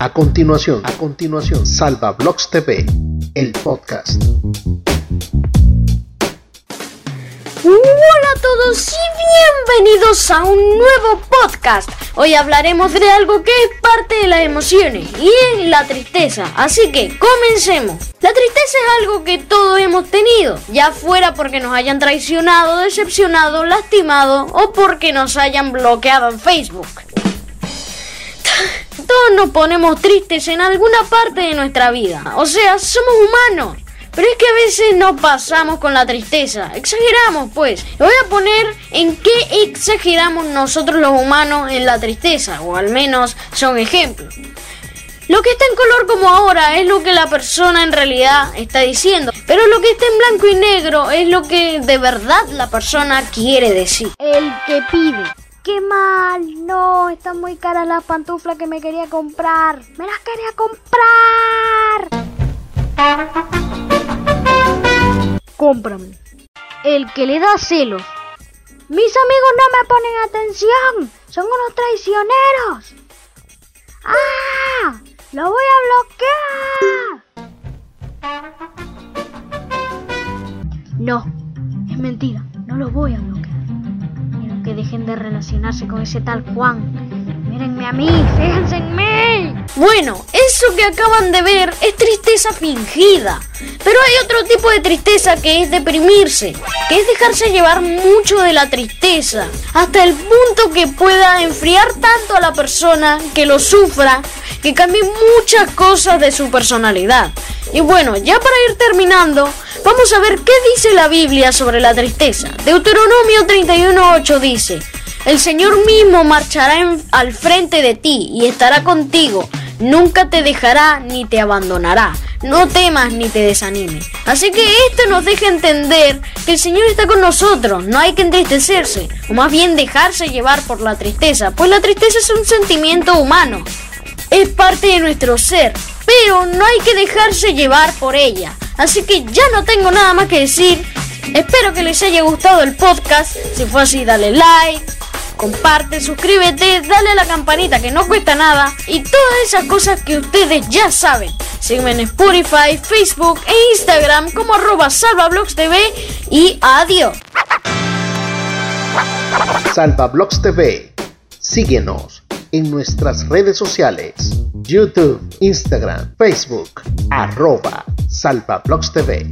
A continuación, a continuación, Salva Blogs TV, el podcast. Hola a todos y bienvenidos a un nuevo podcast. Hoy hablaremos de algo que es parte de las emociones y es la tristeza. Así que comencemos. La tristeza es algo que todos hemos tenido, ya fuera porque nos hayan traicionado, decepcionado, lastimado o porque nos hayan bloqueado en Facebook. Nos ponemos tristes en alguna parte de nuestra vida. O sea, somos humanos. Pero es que a veces no pasamos con la tristeza. Exageramos, pues. voy a poner en qué exageramos nosotros los humanos en la tristeza. O al menos son ejemplos. Lo que está en color como ahora es lo que la persona en realidad está diciendo. Pero lo que está en blanco y negro es lo que de verdad la persona quiere decir. El que pide. ¡Qué mal! No, están muy caras las pantuflas que me quería comprar. ¡Me las quería comprar! Cómprame. El que le da celos. Mis amigos no me ponen atención. Son unos traicioneros. ¡Ah! ¡Lo voy a bloquear! No, es mentira. No lo voy a bloquear que dejen de relacionarse con ese tal Juan. Mírenme a mí, fíjense en mí. Bueno, eso que acaban de ver es tristeza fingida. Pero hay otro tipo de tristeza que es deprimirse, que es dejarse llevar mucho de la tristeza, hasta el punto que pueda enfriar tanto a la persona que lo sufra, que cambie muchas cosas de su personalidad. Y bueno, ya para ir terminando, vamos a ver qué dice la Biblia sobre la tristeza. Deuteronomio 31.8 dice, el Señor mismo marchará al frente de ti y estará contigo. Nunca te dejará ni te abandonará. No temas ni te desanimes. Así que esto nos deja entender que el Señor está con nosotros. No hay que entristecerse, o más bien dejarse llevar por la tristeza, pues la tristeza es un sentimiento humano. Es parte de nuestro ser pero no hay que dejarse llevar por ella. Así que ya no tengo nada más que decir. Espero que les haya gustado el podcast. Si fue así, dale like, comparte, suscríbete, dale a la campanita que no cuesta nada y todas esas cosas que ustedes ya saben. Sígueme en Spotify, Facebook e Instagram como arroba salvablogstv y adiós. Salvablogs TV. Síguenos en nuestras redes sociales, YouTube, Instagram, Facebook, arroba TV.